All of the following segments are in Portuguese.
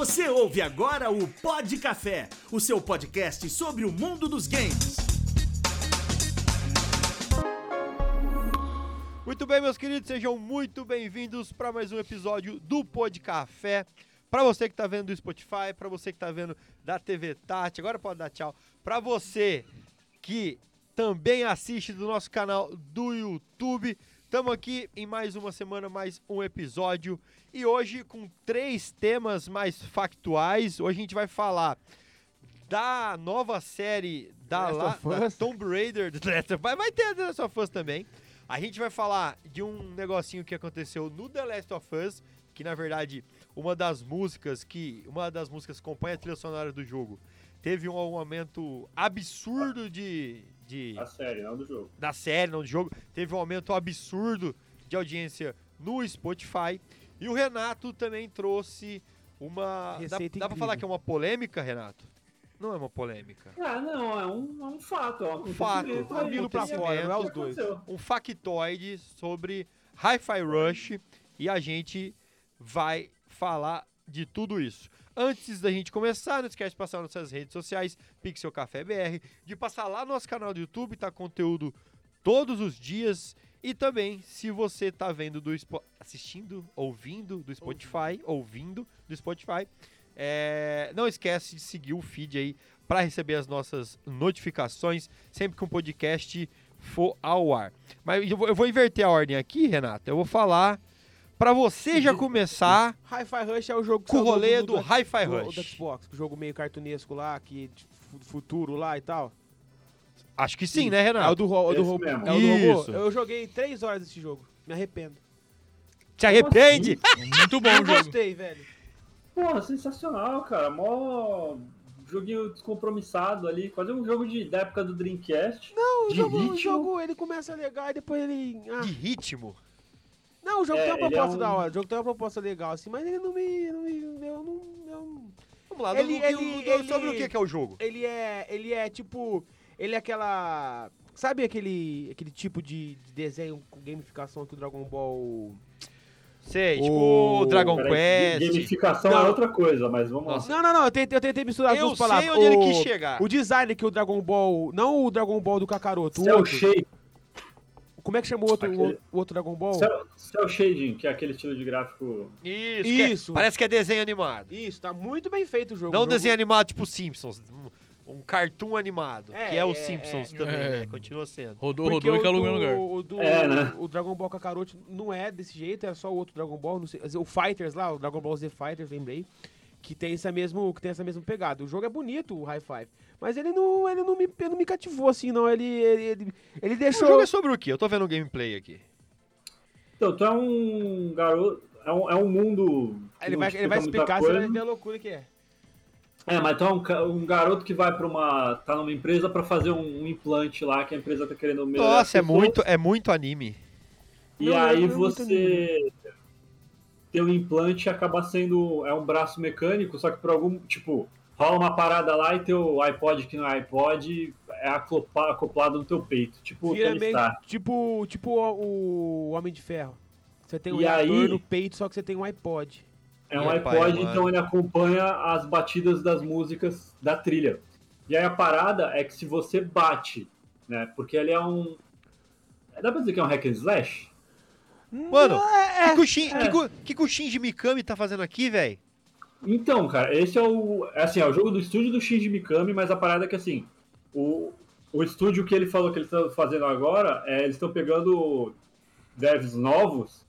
Você ouve agora o Pod Café, o seu podcast sobre o mundo dos games. Muito bem, meus queridos, sejam muito bem-vindos para mais um episódio do Pod Café. Para você que está vendo do Spotify, para você que está vendo da TV Tati, agora pode dar tchau. Para você que também assiste do nosso canal do YouTube, estamos aqui em mais uma semana, mais um episódio e hoje com três temas mais factuais. Hoje a gente vai falar da nova série da, La, da. Tomb Raider, vai, vai ter The Last of Us também. A gente vai falar de um negocinho que aconteceu no The Last of Us, que na verdade uma das músicas que uma das músicas que acompanha a trilha sonora do jogo teve um aumento absurdo de, de A série, não do jogo. da série, não do jogo, teve um aumento absurdo de audiência no Spotify. E o Renato também trouxe uma. Dá, Receita dá pra incrível. falar que é uma polêmica, Renato? Não é uma polêmica. Ah, não, é um, é um fato. É um fato, vindo pra fora, não é os dois. Um factoide sobre Hi-Fi Rush. E a gente vai falar de tudo isso. Antes da gente começar, não esquece de passar nas nossas redes sociais, Pixel Café BR, de passar lá no nosso canal do YouTube, tá conteúdo todos os dias. E também, se você tá vendo do assistindo, ouvindo do Spotify, ouvindo do Spotify, é, não esquece de seguir o feed aí para receber as nossas notificações sempre que um podcast for ao ar. Mas eu vou, eu vou inverter a ordem aqui, Renato. Eu vou falar para você já começar Hi-Fi Rush é o jogo que com o rolê do Hi-Fi do, Rush. do Xbox, o jogo meio cartunesco lá, que fu- futuro lá e tal. Acho que sim, né, É o do, ro- o do Esse robô. mesmo. É o do robô. Isso. Eu joguei três horas desse jogo. Me arrependo. Te arrepende? Muito bom o jogo. gostei, velho. Porra, sensacional, cara. Mó joguinho descompromissado ali. Quase um jogo de, da época do Dreamcast. Não, o De jogo, o jogo ele começa legal e depois ele. ah. De ritmo. Não, o jogo É, tem uma ele é proposta um- da hora. O jogo tem uma proposta legal, assim, mas ele não me. Não me eu não, eu- Vamos lá, Ele- do- ele- do- sobre ele- o que que é o jogo? ele é. Ele é tipo. Ele é aquela. Sabe aquele, aquele tipo de, de desenho com gamificação que o Dragon Ball. Sei, tipo O- Dragon Peraí, Quest. Gamificação Não. é outra coisa, mas vamos Nossa. lá. Não, não, não, eu tentei, eu tentei misturar as Eu duas palavras. sei onde ele o, quis chegar. O design que o Dragon Ball. Não o Dragon Ball do Kakaroto, o Cell outro. Shade, Como é que chama o outro, Aquele- o, outro Dragon Ball? Cell, Cell Shading, que é aquele estilo de gráfico. Isso, que é- Isso. parece que é desenho animado. Isso, tá muito bem feito o jogo. Não o jogo- desenho animado tipo Simpsons. um- cartoon animado. É, que é o é, Simpsons é. também, É. né? Continua sendo. Rodou, Porque rodou e o calou no lugar. O, do, É, né? o Dragon Ball Kakaroto não é desse jeito, é só o outro Dragon Ball, não sei, o Fighters lá, o Dragon Ball Z Fighters, lembrei, que tem essa mesmo, que tem essa mesma pegada. O jogo é bonito, o High Five, mas ele não, ele não me, ele não me cativou assim, não. Ele, ele, ele, ele O deixou. jogo é sobre o quê? Eu tô vendo o gameplay aqui. Então, tu é um garoto. É um, é um mundo. Ele vai, ele vai explicar, você vai coisa. ver a loucura que é. É, mas tu é um, um garoto que vai pra uma. tá numa empresa pra fazer um, um implante lá, que a empresa tá querendo melhorar. Nossa, é muito, é muito anime. E Não, aí não é muito você tem um implante e acaba sendo é um braço mecânico, só que por algum tipo rola uma parada lá e teu iPod que não é iPod é acopla- acoplado no teu peito, tipo o Vira meio, tipo, tipo o, o Homem de Ferro. Você tem um E aí- no peito, só que você tem um iPod. É um Meu pai iPod, amado. então ele acompanha as batidas das músicas da trilha. E aí a parada é que se você bate, né, porque ele é um dá pra dizer que é um hack and slash? Mano, é, o Shin, é. que, que o- que o Shinji Mikami tá fazendo aqui, velho? Então, cara, esse é o. é Assim, é o jogo do estúdio do Shinji Mikami, mas a parada é que assim, o, o estúdio que ele falou que eles estão fazendo agora, é, eles estão pegando devs novos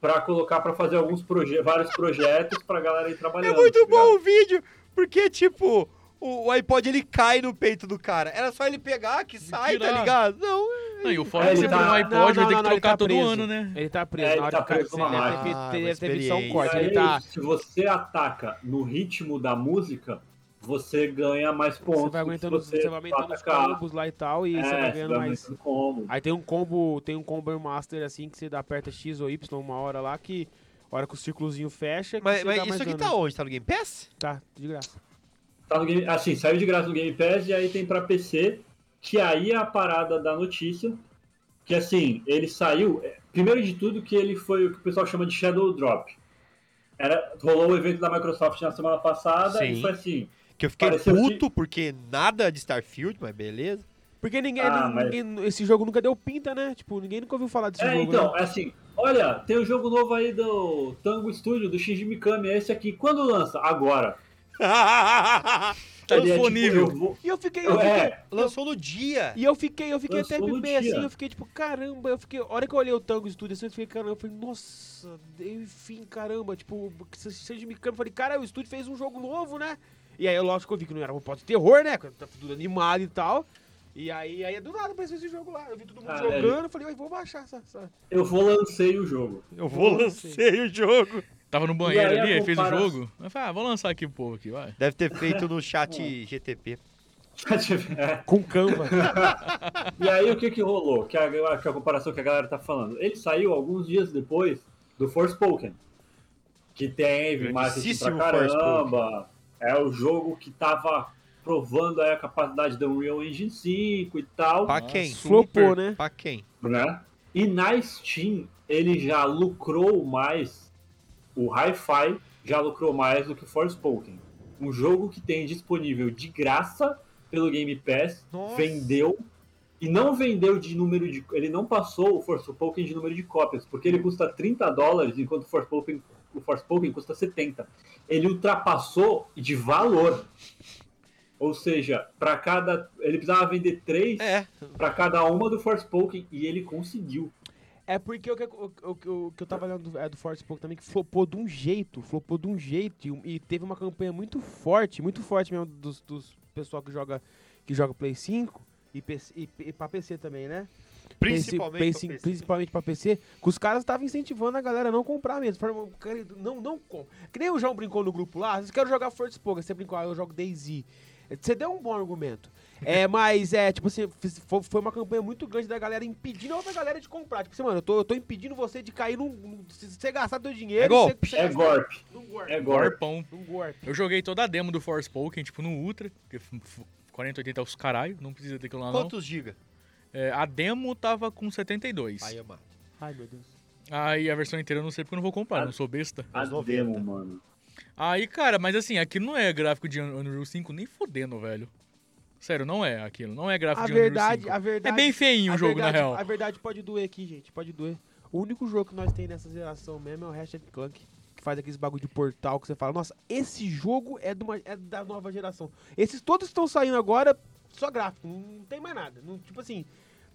pra colocar pra fazer alguns proje vários projetos pra galera ir É trabalhando. muito tá bom o vídeo, porque, tipo, o, o iPod ele cai no peito do cara. Era só ele pegar que sai, tá ligado? Não, Não, e o foda É, é que ele você tá- põe um iPod, vai ter que ele trocar tá todo preso. ano, né? Ele tá preso. É, ele na hora tá preso você numa deve ter Ah, visto um corte. E Ele aí, tá. se você ataca no ritmo da música, você ganha mais pontos. Você vai aumentando, se você vai aumentando os combos lá e tal, e É, você vai ganhando mais. combo. Aí tem um combo, tem um combo master assim que você dá aperta X ou Y uma hora lá que a hora que o círculozinho fecha, que mas, você mas dá isso mais aqui dano. tá onde? Tá no Game Pass? Tá, de graça. Tá no Game, assim, saiu de graça no Game Pass e aí tem pra PC, que aí é a parada da notícia, que assim, ele saiu, é, primeiro de tudo que ele foi o que o pessoal chama de Shadow Drop. era, rolou o evento da Microsoft na semana passada Sim. e foi assim. Que eu fiquei puto porque nada de Starfield, mas beleza. Porque ninguém, Ah, não- mas- ninguém- esse jogo nunca deu pinta, né? Tipo, ninguém nunca ouviu falar desse É, jogo. então, né? é assim, olha, tem o jogo novo aí do Tango Studio, do Shinji Mikami, é esse aqui. Quando lança? Agora. Tá Ele é, tipo, eu vou- E eu fiquei, eu fiquei, É, Lançou no dia. E eu fiquei, eu fiquei até Lançou meio dia. assim, eu fiquei tipo, caramba, eu fiquei. A hora que eu olhei o Tango Studio assim, eu fiquei, caramba, eu falei, nossa, enfim, caramba, tipo, seja me eu falei, cara, o estúdio fez um jogo novo, né? E aí, lógico que eu vi que não era um pote de terror, né? Porque tá tudo animado e tal. E aí, aí do nada apareceu esse jogo lá. Eu vi todo mundo Ah, jogando, eu falei, vou baixar essa. essa... eu vou lancei o jogo. Eu vou lancei o jogo. Tava no banheiro E aí ali, aí fez o jogo. Eu falei, ah, vou lançar aqui o povo aqui, vai. Deve ter feito no chat GTP. Com Canva. E aí o que que rolou? Que a, que a comparação que a galera tá falando. Ele saiu alguns dias depois do Forspoken. Que tem marketing pra caramba. É o jogo que tava provando aí a capacidade da Unreal Engine 5 e tal. Pra quem? Flopou, né? Pra quem? né? E na Steam ele já lucrou mais, o Hi-Fi já lucrou mais do que o Forspoken. Um jogo que tem disponível de graça pelo Game Pass, Nossa. vendeu e não vendeu de número de. Ele não passou o Forspoken de número de cópias, porque ele custa 30 dólares, enquanto o Forspoken, o Forspoken custa 70. Ele ultrapassou de valor. Ou seja, para cada. Ele precisava vender três É, para cada uma do Forspoken e ele conseguiu. É porque o que, o, o, o, que eu tava lendo do, é, do Forspoken também, que flopou de um jeito, flopou de um jeito, e, um- e teve uma campanha muito forte, muito forte mesmo dos, dos pessoal que joga, que joga Play 5 e, PC, e, e pra PC também, né? principalmente. Play pra 5, PC. principalmente pra PC, que os caras estavam incentivando a galera a não comprar mesmo. Falaram, "Cara, não, não compra. Que nem o João brincou no grupo lá, vocês querem jogar Forspoken, você brincou, ah, eu jogo DayZ. Você deu um bom argumento. É, mas é, tipo assim, foi uma campanha muito grande da galera impedindo a outra galera de comprar. Tipo assim, mano, eu tô, eu tô impedindo você de cair num. num- se você gastar teu dinheiro. É golpe. você- você É. Num golpe. É. Num golpe. Eu joguei toda a demo do Forspoken, tipo, no Ultra, porque f- f- 4080 é os caralho, não precisa ter aquilo lá não. Quantos giga? É, a demo tava com 72. Aí, mano. Ai, meu Deus. Aí a versão inteira eu não sei porque eu não vou comprar, Ah. não sou besta. A Aos 90. demo, mano. Aí, cara, mas assim, aquilo não é gráfico de Un- Unreal 5 nem fodendo, velho. Sério, não é aquilo. Não é gráfico A de Unreal verdade, 5. a verdade. É bem feinho o jogo, verdade, na real. A verdade pode doer aqui, gente. Pode doer. O único jogo que nós tem nessa geração mesmo é o Ratchet Clank. Que faz aqueles bagulho de portal que você fala, nossa, esse jogo é, uma- é da nova geração. Esses todos estão saindo agora, só gráfico, não, não tem mais nada. Não, tipo assim,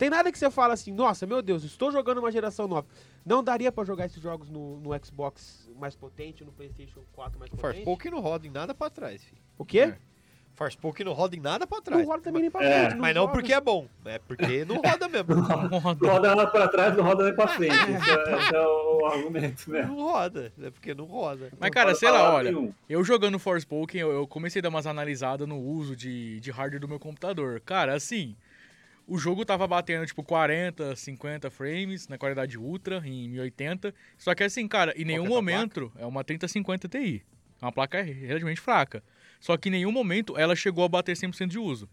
tem nada que você fala assim, nossa, meu Deus, estou jogando uma geração nova. Não daria pra jogar esses jogos no, no Xbox mais potente, no Playstation 4 mais potente? Forspoken não roda em nada pra trás, filho. O quê? É. Forspoken não roda em nada pra Não trás. roda também nem pra É, frente. Mas não porque é bom, é porque não roda mesmo. Roda. Roda lá pra trás, não roda nem pra frente. Esse é, esse é o argumento mesmo. Não roda, é porque não roda. Mas, cara, Não sei pode lá, olha, nenhum. eu jogando Forspoken, eu, eu comecei a dar umas analisadas no uso de, de hardware do meu computador. Cara, assim, o jogo tava batendo, tipo, 40, 50 frames na qualidade ultra, em 1080. Só que, assim, cara, em nenhum que momento é uma 3050 Ti. É uma placa relativamente fraca. Só que em nenhum momento ela chegou a bater 100% de uso.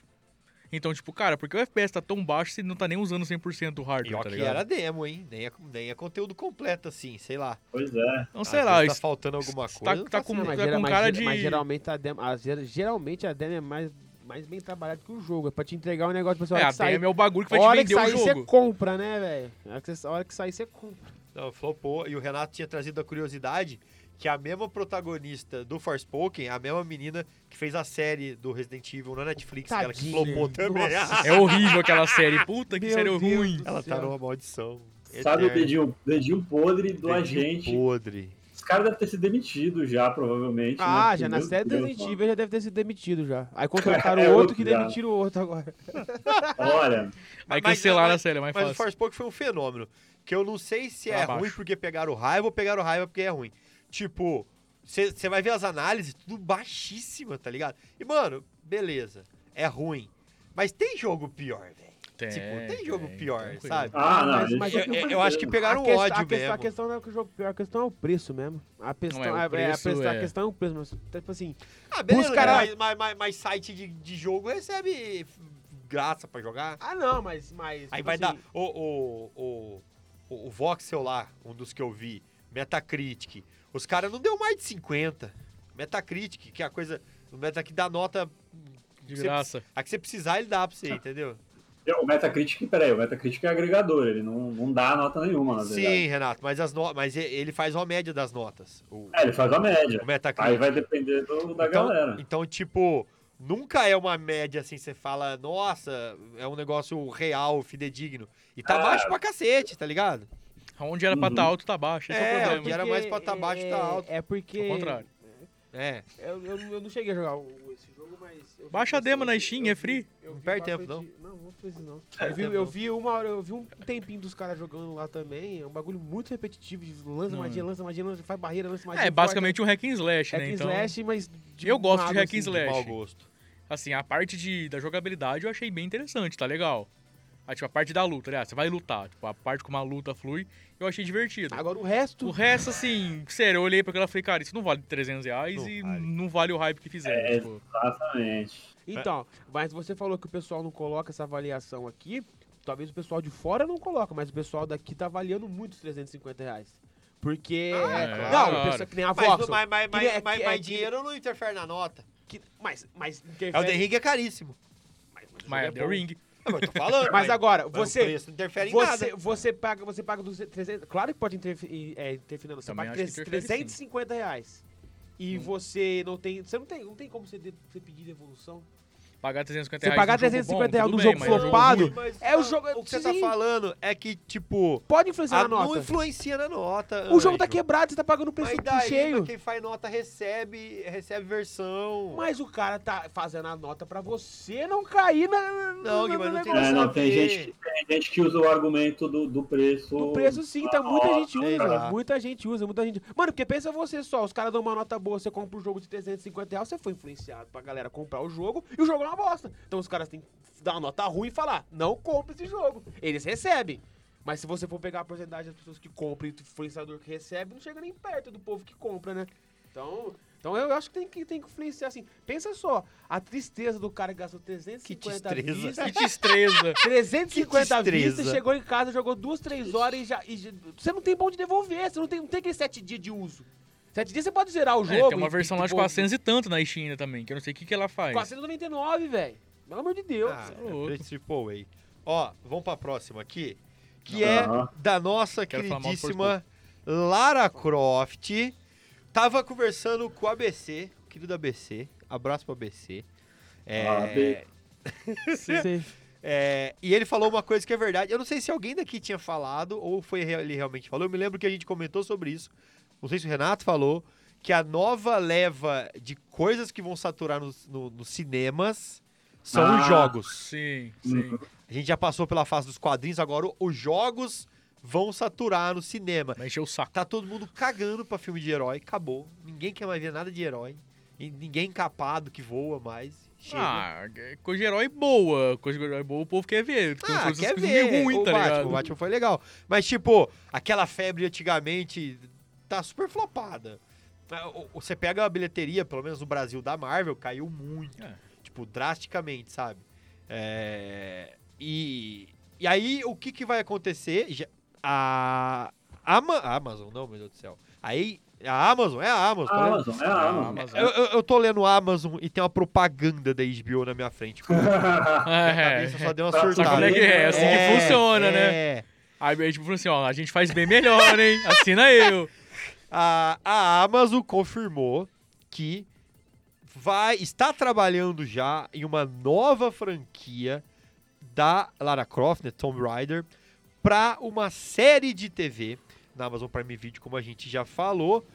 Então, tipo, cara, porque o FPS tá tão baixo se não tá nem usando 100% do hardware, ó tá que ligado? era demo, hein? Nem é, nem é conteúdo completo assim, sei lá. Pois é. Então, sei Às lá, tá faltando alguma tá- coisa. não tá faço com- Não, mas, tá com mas cara de- mas geralmente a demo, a gera- geralmente a demo é mais, mais bem trabalhada que o jogo. É pra te entregar um negócio pra você. É, hora a que sair, é o bagulho que vai hora te que vender o sair, você jogo. compra, né, velho? A hora que você- a hora que sair, você compra. Não, flopou. E o Renato tinha trazido a curiosidade que a mesma protagonista do Forspoken, a mesma menina que fez a série do Resident Evil na Netflix, ela que Tadinha. flopou também. Nossa. É horrível aquela série. Puta que Meu série Deus ruim. ela tá numa maldição. Sabe o eterna. dedinho, dedinho podre do Dedinho agente? podre. Os caras devem ter sido demitidos já, provavelmente. Ah, né? já na série Resident. Evil já deve ter sido demitido já. Aí contrataram É outro outro que já. demitiram o outro agora. Olha, Aí Mas- cancelaram mas- a série, é mais Mas o fácil. Forspoken foi um fenômeno. Que eu não sei se é Pra ruim porque pegaram raiva ou pegaram raiva porque é ruim. Tipo, você vai ver as análises, tudo baixíssima, tá ligado? E, mano, beleza. É ruim. Mas tem jogo pior, velho. Tem, tipo, tem jogo pior, tranquilo. sabe? ah, não. Mas- mas Eu, é eu- eu eu acho que pegaram a, quest- ódio a, questão, mesmo. a questão não é que o jogo pior, a questão é o preço mesmo. A questão, é, o é, é, a, preço questão, a é- questão é o preço, mas tipo assim, Ah, beleza, Os cara- mas, mas, mas- mas site de, de jogo recebe graça pra jogar. ah não, mas mas Aí tipo vai assim, dar. O, o, o, o, o Voxel lá, um dos que eu vi, Metacritic, Os caras não deu mais de 50. Metacritic, que é a coisa. O Metacritic dá nota. De Você- graça. A que você precisar, ele dá pra você, entendeu? O Metacritic, peraí, o Metacritic é agregador, ele não, não dá nota nenhuma, na verdade. Sim, Renato, mas, as no... mas ele faz uma média das notas. O, É, ele faz a média. o Metacritic. Aí vai depender do, da então, galera. então, tipo, nunca é uma média assim, você fala, nossa, é um negócio real, fidedigno. E tá Ah. baixo pra cacete, tá ligado? Onde era pra Uhum. estar alto, tá baixo. Esse é, É, o onde problema. era mais pra tá Porque, baixo, tá é- alto. É porque. Ao contrário. É. Eu, eu, eu não cheguei a jogar esse jogo, mas. Baixa a demo na Steam, eu é free. eu Não perde tempo, Não, isso não. Perde Eu vi, tempo, eu vi uma hora, eu vi um tempinho dos caras jogando lá também. É um bagulho muito repetitivo. de Lança Não, magia, é. lança magia, lança, faz barreira, lança magia. É, basicamente um hack and slash, Hack né? and Então, slash, mas. de Eu gosto de hack and assim. slash. Mau gosto. assim, a parte de, da jogabilidade eu achei bem interessante, tá legal. A, tipo, a parte da luta, aliás, você vai lutar. Tipo, a parte como a luta flui, eu achei divertido. Agora o resto. O resto, assim, sério, eu olhei pra aquela e falei, cara, isso não vale 300 reais Não e vale. não vale o hype que fizeram. É, tipo. Exatamente. Então, mas você falou que o pessoal não coloca essa avaliação aqui. Talvez o pessoal de fora não coloca, mas o pessoal daqui tá avaliando muito os 350 reais. Porque. Ah, é- é, não, claro. o pessoal que nem a Mas, Voxel. mas, mas, mas, é mas, que- mas é que- dinheiro não interfere na nota. que- mas, mas É o interfere. The Ring é caríssimo. mas o Mas é The bom. Ring. É, mas eu tô falando. Mas agora, você- O preço não interfere em Você, nada. você paga, você paga dos 300, claro que pode interferir, é, interferir não, você Também paga acho que tre- interfere, sim. 350 reais. E você não tem, você não tem, não tem como você, de- você pedir devolução. Pagar 350 Você reais. pagar num jogo 350 bom, reais bem, jogo é um jogo flopado, ruim. É o jogo- O que você tá sim. falando é que, tipo. Pode influenciar a- na não nota. influencia na nota. O jogo tá quebrado, você tá pagando o preço Mas daí, cheio. mas quem faz nota recebe, recebe versão. Mas o cara tá fazendo a nota pra você não cair na, Não, mas no não tem. É, nada não, tem gente, tem gente que usa o argumento do, do preço. O preço sim, tá, muita gente sei usa. lá. Muita gente usa, muita gente. Mano, porque pensa você só, os caras dão uma nota boa, você compra um jogo de 350 reais, você foi influenciado pra galera comprar o jogo e o jogo é uma bosta. Então os caras têm que dar uma nota ruim e falar, não compre esse jogo. Eles recebem. Mas se você for pegar a porcentagem das pessoas que compram e do influenciador que recebe, não chega nem perto do povo que compra, né? Então, então eu acho que tem que, tem que influenciar assim. Pensa só, a tristeza do cara que gastou 350 destreza. vistas. Que destreza. 350 Que vistas, chegou em casa, jogou duas, três horas e já, e já- Você não tem bom de devolver, você não tem, não tem aquele sete dias de uso. Sete dias você pode zerar o É, jogo. tem uma versão e lá de devolver. 400 e tanto na Steam ainda também, que eu não sei o que, que ela faz. 499, velho. Pelo amor de Deus. Ah, é louco. é Triple Way. Ó, vamos pra próxima aqui. Que é Aham. da nossa Quero queridíssima Lara Croft. Tava conversando com o ABC, querido ABC. Abraço pro ABC. É, B. Sim. é, e ele falou uma coisa que é verdade. Eu não sei se alguém daqui tinha falado ou foi ele realmente falou. Eu me lembro que a gente comentou sobre isso. Não sei se o Renato falou. Que a nova leva de coisas que vão saturar nos, no- nos cinemas são os Ah. jogos. Sim, sim. A gente já passou pela fase dos quadrinhos, agora os jogos vão saturar no cinema. Vai encher o saco. Tá todo mundo cagando pra filme de herói, acabou. Ninguém quer mais ver nada de herói. E ninguém encapado que voa mais. Chega. Ah, é coisa de herói boa. Coisa de herói boa o povo quer ver. Ah, quer que ver. ruim, o tá Batman, ligado? o Batman foi legal. Mas, tipo, aquela febre antigamente tá super flopada. O- Você pega a bilheteria, pelo menos no Brasil, da Marvel, caiu muito. É. Tipo, drasticamente, sabe? É, E, e aí, o que, que vai acontecer? A... Ama... a Amazon, não, meu Deus do céu. Aí, a Amazon, é a Amazon. tô A lendo- Amazon, é a Amazon. Eu, eu, eu tô lendo a Amazon e tem uma propaganda da HBO na minha frente. Minha É, cabeça só deu uma Sabe surtada. como é que é? É assim que funciona, né? Aí a gente falou assim, ó, a gente faz bem melhor, hein? Assina eu. A, a Amazon confirmou que vai está trabalhando já em uma nova franquia da Lara Croft, né, Tomb Raider, para uma série de TV na Amazon Prime Video, como a gente já falou.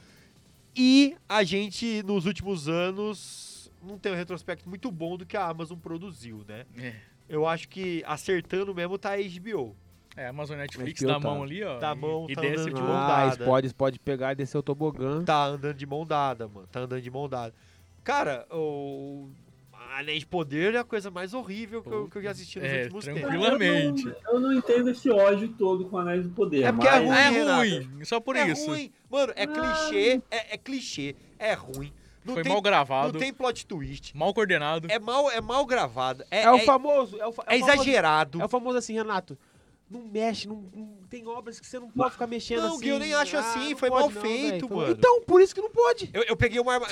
E a gente, nos últimos anos, não tem um retrospecto muito bom do que a Amazon produziu, né? É, Eu acho que acertando mesmo tá a HBO. É Amazon Netflix na tá. mão ali, ó. Tá e- mão, e tá desce andando de de mão. mão Ah, dada. pode, pode pegar e descer o tobogã. Tá andando de mão dada, mano. Tá andando de mão dada. Cara, o. Anéis de Poder é a coisa mais horrível que eu, que eu já assisti nos É, últimos tranquilo. tempos. Tranquilamente. Eu não, eu não entendo esse ódio todo com Anéis do Poder. É porque é mas- ruim, É ruim, só por é isso. ruim. Mano, é clichê, é, é clichê, é ruim. Não Foi tem, mal não gravado, tem plot twist. mal coordenado. É mal, é mal gravado. É, É, o é- famoso. É, o, fa- é o famoso- exagerado. É o famoso assim, Renato. Não mexe, não, não- tem obras que você não pode ficar mexendo Não, assim. Gui, eu nem acho Ah, assim, não foi pode mal não, feito. Então- mano. Então, por isso que não pode. Eu, eu peguei uma arma.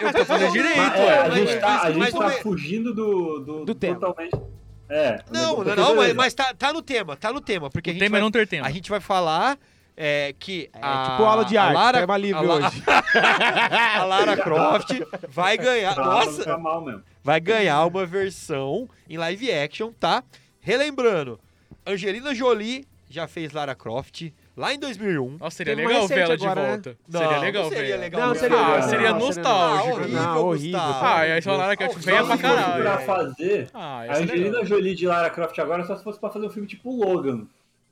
Eu Tá fazendo direito, Mas, ué, é, a gente tá, a gente não tá é- fugindo do, do, Do tema. totalmente. É. Não, não, não, mas, mas tá, tá no tema, tá no tema. Porque a O gente tema vai, é não ter tema. A gente vai falar é, que. É a, tipo aula de a arte, Lara, tema livre a hoje. a Lara Croft vai ganhar. Tá, Nossa! Tá mal mesmo. vai ganhar uma versão em live action, tá? Relembrando, Angelina Jolie já fez Lara Croft lá em 2001. Nossa, seria legal ver ela de agora, né? volta. Não, seria não legal seria ver ela. legal Não, seria, ela. Ah, seria não, nostálgico. Ah, horrível, Não, horrível. Gustavo. Ah, e aí só a Lara Croft Ah, veio pra caralho. pra é. fazer, Ah, a ser Angelina legal. Jolie de Lara Croft agora só se fosse pra fazer um filme tipo Logan.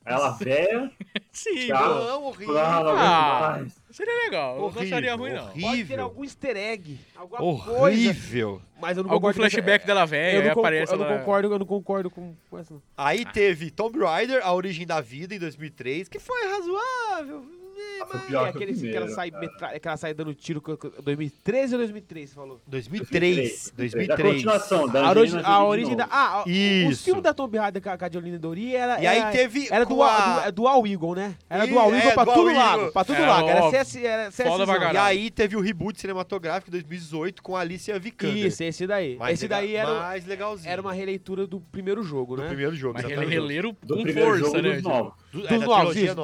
Ela velha, Sim, Tchau. pô. Não, horrível. ah, não Ah. Seria legal. Eu não Horrível, acharia ruim, não. horrível. Pode ter algum easter egg, alguma coisa. Horrível. Mas eu não Algum flashback dela Eu velha, não, aí concor- aparece eu não ela- concordo, eu não concordo com, com essa. não. Aí teve Tomb Raider, A Origem da Vida, em 2003, que foi razoável. É, Foi mas- pior É que o aquele que ela sai, metra- que ela sai dando tiro. com- com- 2013 ou 2003, você falou? 2003. A 2003. continuação da A, Angelina a origem da. Ah, o- Isso. os filmes da Tomb Raider com a a Jolene Dori era. E aí era- teve Era do, a- do, do All Eagle, né? Era do All Eagle é, pra do tudo. Eagle. Pra tudo Era lago. Era. CS. Era CS E aí teve o reboot cinematográfico de 2018 com a Alicia Vikander. Isso, esse daí. Mais esse legal- daí era, mais legalzinho. era uma releitura do primeiro jogo, do né? primeiro jogo. Mas releiro Do com primeiro força, jogo né? dos novos. Do- é, Dos da novos, trilogia isso, da,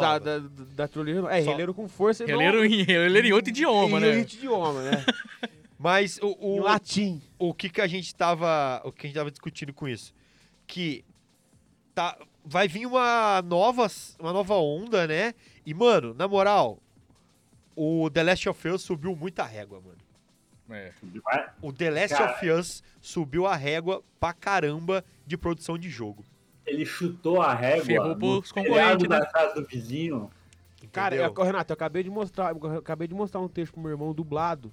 trilogia nova. Releiro com força. e não- Releiro em, releiro em outro idioma, em né? outro idioma, né? Mas o, em o, latim. o que que a gente tava, o que a gente tava discutindo com isso? Que tá, vai vir uma nova, uma nova onda, né? E, mano, na moral, o The Last of Us subiu muita régua, mano. É. O The Last Cara. of Us subiu a régua pra caramba de produção de jogo. Ele chutou a régua Ferrou no telhado concorrentes, né? da casa do vizinho. Cara, entendeu? eu, Renato, eu acabei de mostrar, eu acabei de mostrar um texto pro meu irmão dublado.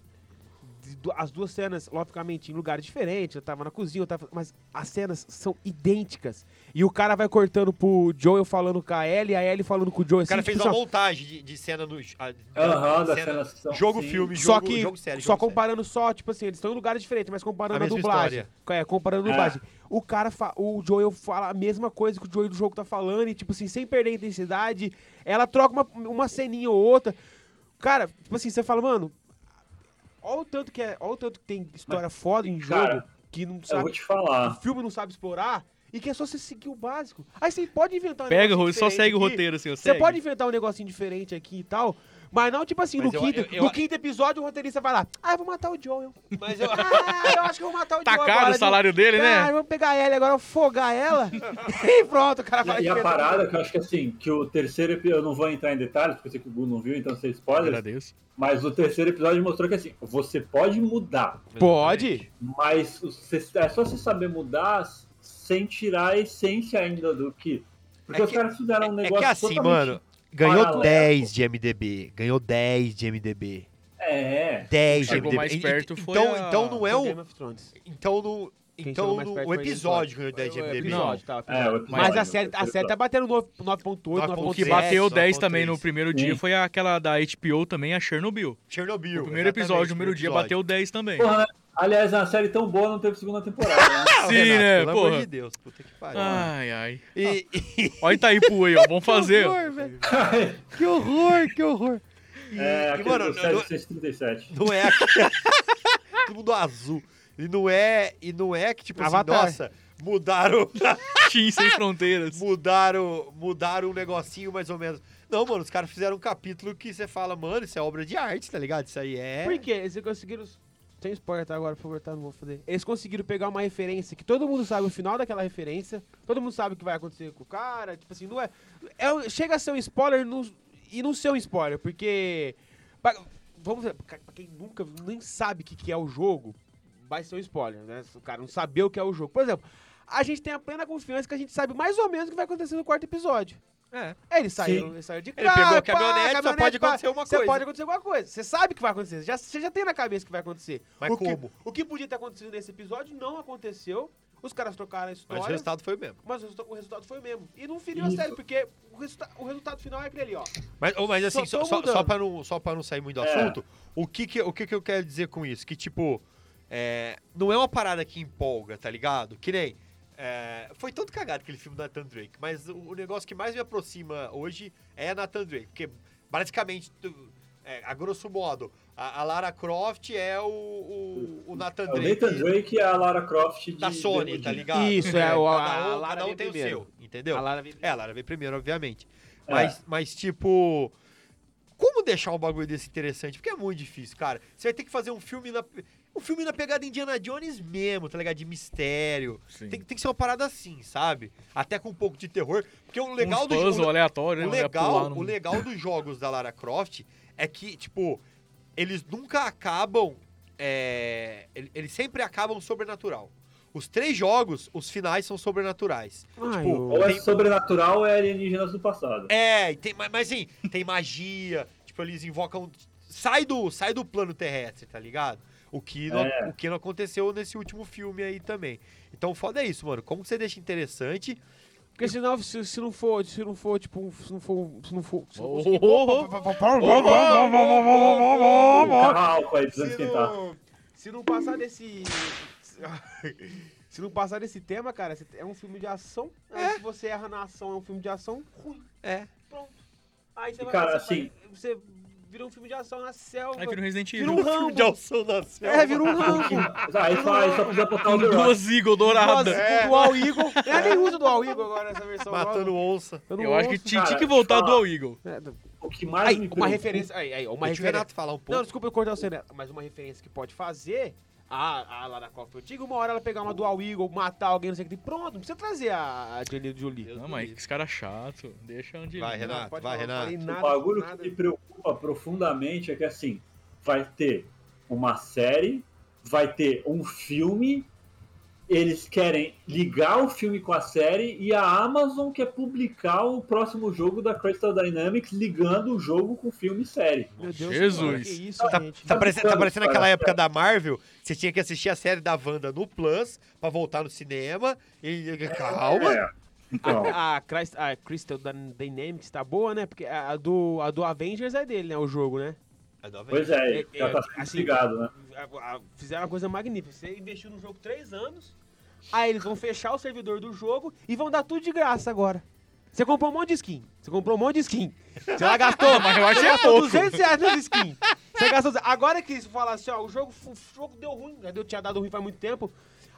As duas cenas, logicamente, em lugares diferentes. Eu tava na cozinha, eu tava, mas as cenas são idênticas. E o cara vai cortando pro Joel falando com a Ellie, a Ellie falando com o Joel. O cara assim, fez tipo uma assim, ó, montagem de, de cena no. a- Aham, das cena- Jogo, sim. filme, Só jogo, que, jogo série. só jogo série. comparando só, tipo assim, eles estão em lugares diferentes, mas comparando A a, dublagem. É, comparando a É. dublagem. O cara, fa- o Joel fala a mesma coisa que o Joel do jogo tá falando, e tipo assim, sem perder a intensidade, ela troca uma, uma ceninha ou outra. Cara, tipo assim, você fala, mano, olha o tanto que é, olha o tanto que tem história foda em jogo cara, que não Eu sabe, vou te o falar. filme não sabe explorar. E que é só você seguir o básico. Aí você pode inventar um Pega, só segue o aqui. roteiro, assim, Você segue. pode inventar um negocinho diferente aqui e tal, mas não tipo assim, Mas no, eu- quinto, eu- eu- no quinto episódio o roteirista vai lá, ah, eu vou matar o Joel. Mas eu, Ah, eu acho que eu vou matar o Tá Joel caro agora, o salário dele, Ah, né? vamos pegar ela agora, afogar ela e pronto, o cara vai E, e a parada que eu acho que assim, que o terceiro episódio, eu não vou entrar em detalhes, porque eu sei que o Gu não viu, então sem spoilers, Agradeço. mas o terceiro episódio mostrou que assim, você pode mudar, Pode. mas você- é só você saber mudar sem tirar a essência ainda do que. Porque É os que- caras fizeram um É negócio. que assim, totalmente- mano, ganhou paralelo. 10 de MDB. Ganhou 10 de MDB. É. 10 de Chegou MDB. mais perto e- foi então, a- então não é o. Game of Thrones. Então. Quem Então chegou mais no, o episódio ganhou 10 de MDB. episódio, tá, o É, Mas a série, a série tá batendo 9.8, 9.8, O O que 9.7, bateu 9.3. 10 também no primeiro dia Sim. foi aquela da HBO também, a Chernobyl. Chernobyl. O primeiro episódio, o primeiro dia, bateu 10 também. Porra, Aliás, é uma série tão boa, não teve segunda temporada, né? Ah, Sim, Renato, né, Pelo amor porra. de Deus, puta que pariu. Ai, ai. E, e- Olha Itaipu aí, ó. Vamos fazer. Que horror, velho. Que horror, que horror. E, é, e, aquele mano, não, 737. não é. Todo mundo azul. E não é. E não é que, tipo assim, Avatar. nossa, mudaram. Team sem fronteiras. mudaram, mudaram um negocinho mais ou menos. Não, mano, os caras fizeram um capítulo que você fala, mano, isso é obra de arte, tá ligado? Isso aí é. Por quê? Eles conseguiram. Sem spoiler, tá? Agora, por favor, tá? Não vou foder. Eles conseguiram pegar uma referência que todo mundo sabe o final daquela referência. Todo mundo sabe o que vai acontecer com o cara. Tipo assim, não é. é chega a ser um spoiler no- e não ser um spoiler, porque. pra- vamos ver, pra quem nunca nem sabe o que, que é o jogo, vai ser um spoiler, né? O cara não saber o que é o jogo. Por exemplo, a gente tem a plena confiança que a gente sabe mais ou menos o que vai acontecer no quarto episódio. É. É, Ele saiu, ele saiu de Ele carro, pegou a pá, caminhonete, só pode pá. acontecer uma Você coisa. pode acontecer alguma coisa. Você sabe que vai acontecer. Já, você já tem na cabeça que vai acontecer. Mas o que, como? o que podia ter acontecido nesse episódio não aconteceu. Os caras trocaram a Mas história. o resultado foi o mesmo. Mas o, o resultado foi o mesmo. E não feriu a Isso. série, porque o, resulta- o resultado final é aquele ali, ó. Mas, mas assim, Só só, só, pra não, só pra não sair muito do É. assunto, o, que, que, o que, que eu quero dizer com isso? Que, tipo, é, não é uma parada que empolga, tá ligado? Que nem. É, foi todo cagado aquele filme do Nathan Drake, mas o, o negócio que mais me aproxima hoje é Nathan Drake, porque basicamente, tu- é, a grosso modo, a, a Lara Croft é o, o, o Nathan É O Drake Nathan Drake e a Lara Croft de da Sony, de- tá ligado? Isso, é, o- a- cada a um, Lara cada um veio tem o primeiro. seu, entendeu? A Lara veio- É, a Lara veio primeiro, obviamente. É. Mas, mas, tipo. Como deixar um bagulho desse interessante? Porque é muito difícil, cara. Você vai ter que fazer um filme na. Um filme na pegada Indiana Jones mesmo, tá ligado? De mistério. Sim. Tem, tem que ser uma parada assim, sabe? Até com um pouco de terror. Porque o legal Uns do puzzle jogo. aleatório, né? O Vai legal, pular no- o legal dos jogos da Lara Croft é que, tipo, eles nunca acabam. é, ele- eles sempre acabam sobrenatural. Os três jogos, os finais são sobrenaturais. Ai, tipo, o- Ou é Tem- sobrenatural ou é alienígenas do passado. É, e tem, mas, mas assim, tem magia, tipo, eles invocam. Sai do, sai do plano terrestre, tá ligado? O que, não, É. o que não aconteceu nesse último filme aí também. Então, foda é isso, mano. Como você deixa interessante? Porque senão, se, se não for, se não for, tipo, um- se não for, se não for... Se não Oh, oh, precisando se não, passar desse... Se não passar desse tema, cara, é um filme de ação. Aí se você erra na ação, é um filme de ação ruim. É. Pronto. Aí você E, vai, cara, você, vai- assim- você vira um filme de ação na selva. Aí vira um Resident Vira Evil. um Rambo. De alção na selva. É, vira um Rambo. Aí só, aí só precisa botar o The duas Eagle douradas. É. Dual Eagle. Eu nem uso Dual Eagle agora nessa versão. Matando onça. não Eu acho que tinha, que voltar Dual Eagle. É, O que mais Aí, me uma preocupa- referência. Aí, aí, uma Deixa o referência. Renato falar um pouco. Não, desculpa eu cortar você, Neto, mas uma referência que pode fazer. A, a Lara Croft antiga, uma hora ela pegar uma Dual Eagle, matar alguém, não sei o que. Pronto, não precisa trazer a, a Angelina Jolie. Deus Não, mas esse cara é chato. Deixa onde Vai, ele- Renato. Vai, falar, Renato. falei O nada, bagulho nada. que me preocupa profundamente é que assim, vai ter uma série, vai ter um filme, eles querem ligar o filme com a série e a Amazon quer publicar o próximo jogo da Crystal Dynamics ligando o jogo com filme e série. Meu Deus, Jesus. que isso, Tá, gente. tá parecendo, tá parecendo aquela época da Marvel, você tinha que assistir a série da Wanda no Plus pra voltar no cinema. E calma. É, então, A, a, Christ- a Crystal Dyn- Dynamics tá boa, né? Porque a, a do, a do Avengers é dele, né? O jogo, né? pois é, É, já é, tá sendo assim, ligado, né? A- a- Fizeram uma coisa magnífica. Você investiu no jogo três anos, aí eles vão fechar o servidor do jogo e vão dar tudo de graça agora. Você comprou um monte de skin. Você comprou um monte de skin. Você lá gastou. Mas eu acho você que é gastou pouco. 200 reais nas skins. Você gastou. Agora que isso fala assim, ó, o jogo, o jogo deu ruim, já deu, tinha dado ruim faz muito tempo.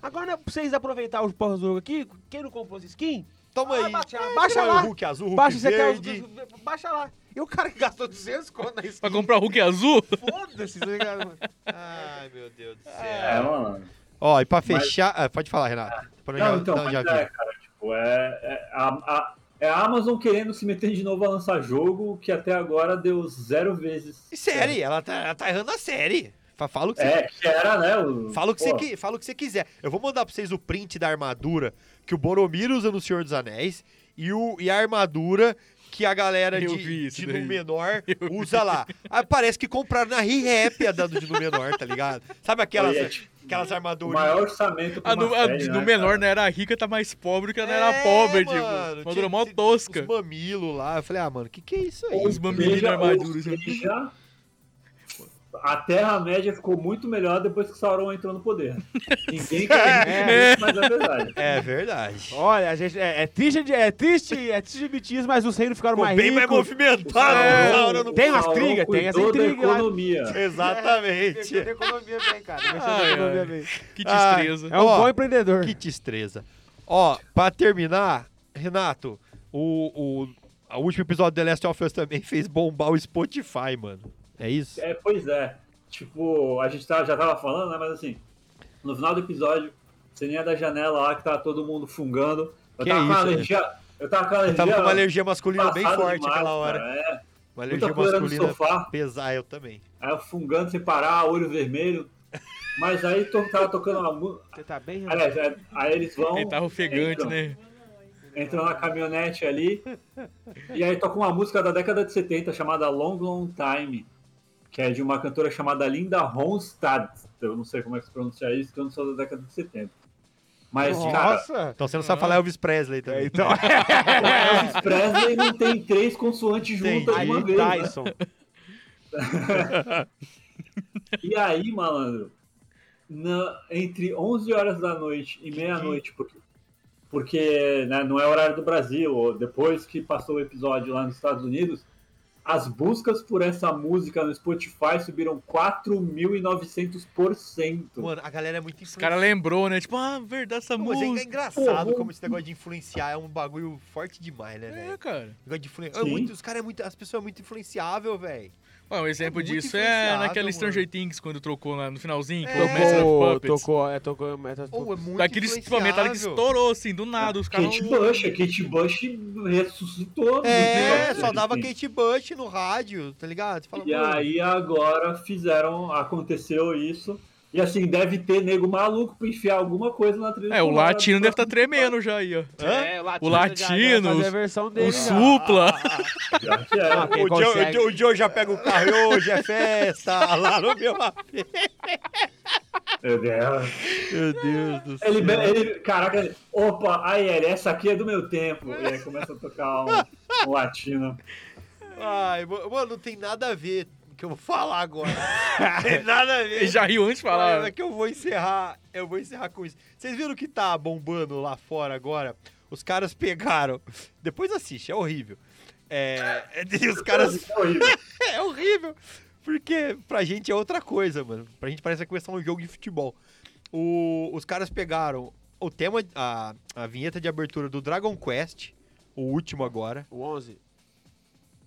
Agora não é pra vocês aproveitar o porra-jogo aqui, quem não comprou as skins, Toma Ah, aí. baixa- É, baixa lá. O Hulk azul, Hulk baixa, você quer verde. os, baixa lá. E o cara que gastou 200 conto na skin, Pra comprar Hulk azul? foda-se, tá ligado, mano? Ai, meu Deus do céu. É, mano. Ó, e pra fechar... ah, pode falar, Renato. Pra Não, já- então, não, mas já é, cara, tipo, é, é, a, a- é a Amazon querendo se meter de novo a lançar jogo que até agora deu zero vezes. E série, ela tá, ela tá errando a série. Fa- Fala o que você É, que era, né? O, Fala o que, você, pô, fala o que você quiser. Eu vou mandar pra vocês o print da armadura que o Boromir usa no Senhor dos Anéis e, o, e a armadura que a galera Eu de, de. Númenor usa lá. Ah, parece que compraram na ReHap a dando de Númenor, tá ligado? Sabe aquelas, Aí é, tipo, aquelas O armaduras? maior orçamento pra A uma no, a série, no né, menor, cara? né? Era rica, tá mais pobre que ela era É, pobre, mano, tipo. Armadura mó tinha tosca. Os mamilos lá. Eu falei, ah, mano, que que é isso aí? Os mamilinhos seja- na armadura, ou seja, A Terra-média ficou muito melhor depois que Sauron entrou no poder. Ninguém quer É. isso, mas é verdade. É verdade. Olha, a gente, é, é triste, de- é triste, é triste de admitir isso, mas os reinos ficaram Ficou mais bem mais ricos. movimentado. É, na hora no- tem umas intrigas, tem essa intriga lá. economia. Exatamente. Mexeu na economia bem, cara. Ai, economia bem. Que Ah, destreza. É um Ó, bom empreendedor. Que destreza. Ó, pra terminar, Renato, o, o, o último episódio de The Last of Us também fez bombar o Spotify, mano. É isso? É, pois é. Tipo, a gente tá- já tava falando, né? Mas assim, no final do episódio, ceninha da janela lá que tava todo mundo fungando. Eu Que tava com isso, uma alergia. Eu tava com uma Eu alergia. tava com uma alergia masculina bem forte demais, aquela hora. cara, É, Uma muita alergia no masculina sofá. pesar, eu também. Aí eu fungando sem parar, olho vermelho. Mas aí to, tava tocando uma música. Você tá bem? Aliás, é- aí eles vão. Ele tava ofegante, entram, né? Entram na caminhonete ali. E aí toca uma música da década de 70 chamada Long Long Time. Que é de uma cantora chamada Linda Ronstadt. Eu não sei como é que se pronuncia isso, porque eu não sou da década de 70. Mas, cara, Nossa! Então você não sabe falar Elvis Presley também. Então, Elvis Presley não tem três consoantes juntas de uma vez. né? Tyson. E aí, malandro, na- entre 11 horas da noite e meia-noite, porque porque né, não é horário do Brasil. Depois que passou o episódio lá nos Estados Unidos, as buscas por essa música no Spotify subiram 4.900%. Mano, a galera é muito Os caras lembrou, né? Tipo, ah, verdade, essa Pô, mas é música. engraçado Pô, como esse negócio de influenciar é um bagulho forte demais, né, É, cara. Negócio de. É muito- os caras é muito. As pessoas é muito influenciável, velho. Ué, um exemplo muito disso é influenciável, naquele Stranger mano. Things, quando trocou lá no finalzinho, É. com o Master of Tocou, Puppets. tocou, é, tocou, Metal Ou é muito Daquele tipo, a Metallica influenciável. estourou, assim, do nada. Os caras. Kate Bush, a Kate Bush ressuscitou. É, só dava. Kate Bush no rádio, tá ligado? Fala, E mano, aí agora fizeram, aconteceu isso. E assim, deve ter nego maluco pra enfiar alguma coisa na trilha. É, o latino deve estar próximo tremendo já aí, ó. É, o latino, O latino, já- já fazia os- a versão dele. O já. supla. Já é. Ah, o, Joe, consegue- o Joe já pega o carro e hoje é festa lá no meu. Meu Deus. Meu Deus do céu. Ele, ele, caraca, ele, opa, aí ele, essa aqui é do meu tempo. E aí começa a tocar um, um latino. Ai, mano, não tem nada a ver que eu vou falar agora. Tem nada a ver. Ele já riu antes de Mas falar. É que eu vou encerrar, eu vou encerrar com isso. Vocês viram que tá bombando lá fora agora? Os caras pegaram. Depois assiste, é horrível. É, e os caras. É horrível. é horrível. Porque pra gente é outra coisa, mano. Pra gente parece que vai começar um jogo de futebol. O- os caras pegaram o tema, a, a vinheta de abertura do Dragon Quest, o último agora. O 11.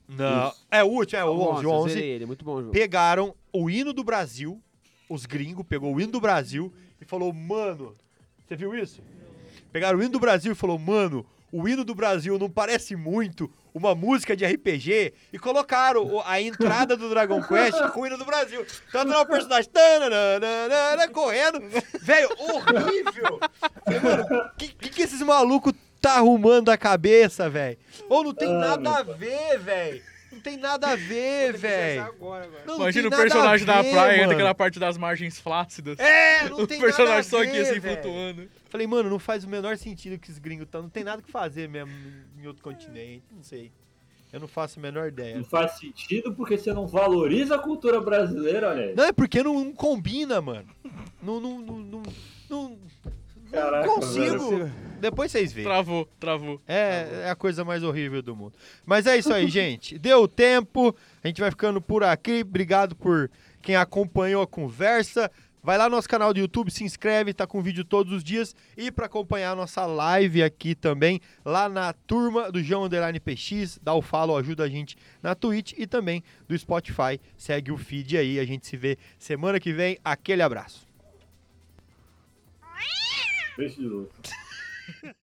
Não, é o último, é o 11, o eu 11. zerei ele, muito bom jogo. pegaram o hino do Brasil, os gringos pegou o hino do Brasil e falou, mano, você viu isso? Pegaram o hino do Brasil e falou, mano, o hino do Brasil não parece muito uma música de RPG e colocaram a entrada do Dragon Quest com o hino do Brasil. Tanto lá o personagem tananana, correndo, velho, horrível. Falei, Mano, que, que que esses malucos tá arrumando a cabeça, velho? Ou não tem Ah, nada a ver, velho. Não tem nada a ver, velho. Imagina o personagem da ver, praia, entra mano. parte das margens flácidas. É, não o tem personagem nada a só aqui ver, assim velho. flutuando. Falei, mano, não faz o menor sentido que esses gringos estão. Não tem nada que fazer mesmo em outro continente. Não sei. Eu não faço a menor ideia. Não faz sentido porque você não valoriza a cultura brasileira, olha aí. Não, é porque não, não combina, mano. Não, não, não, não, não, Caraca, não consigo. velho. Depois vocês veem. Travou, travou. É, é a coisa mais horrível do mundo. Mas é isso aí, gente. Deu tempo. A gente vai ficando por aqui. Obrigado por quem acompanhou a conversa. Vai lá no nosso canal do YouTube, se inscreve, tá com vídeo todos os dias. E para acompanhar a nossa live aqui também, lá na turma do João Underline PX, dá o follow, ajuda a gente na Twitch e também do Spotify. Segue o feed aí, a gente se vê semana que vem. Aquele abraço. Beijo de.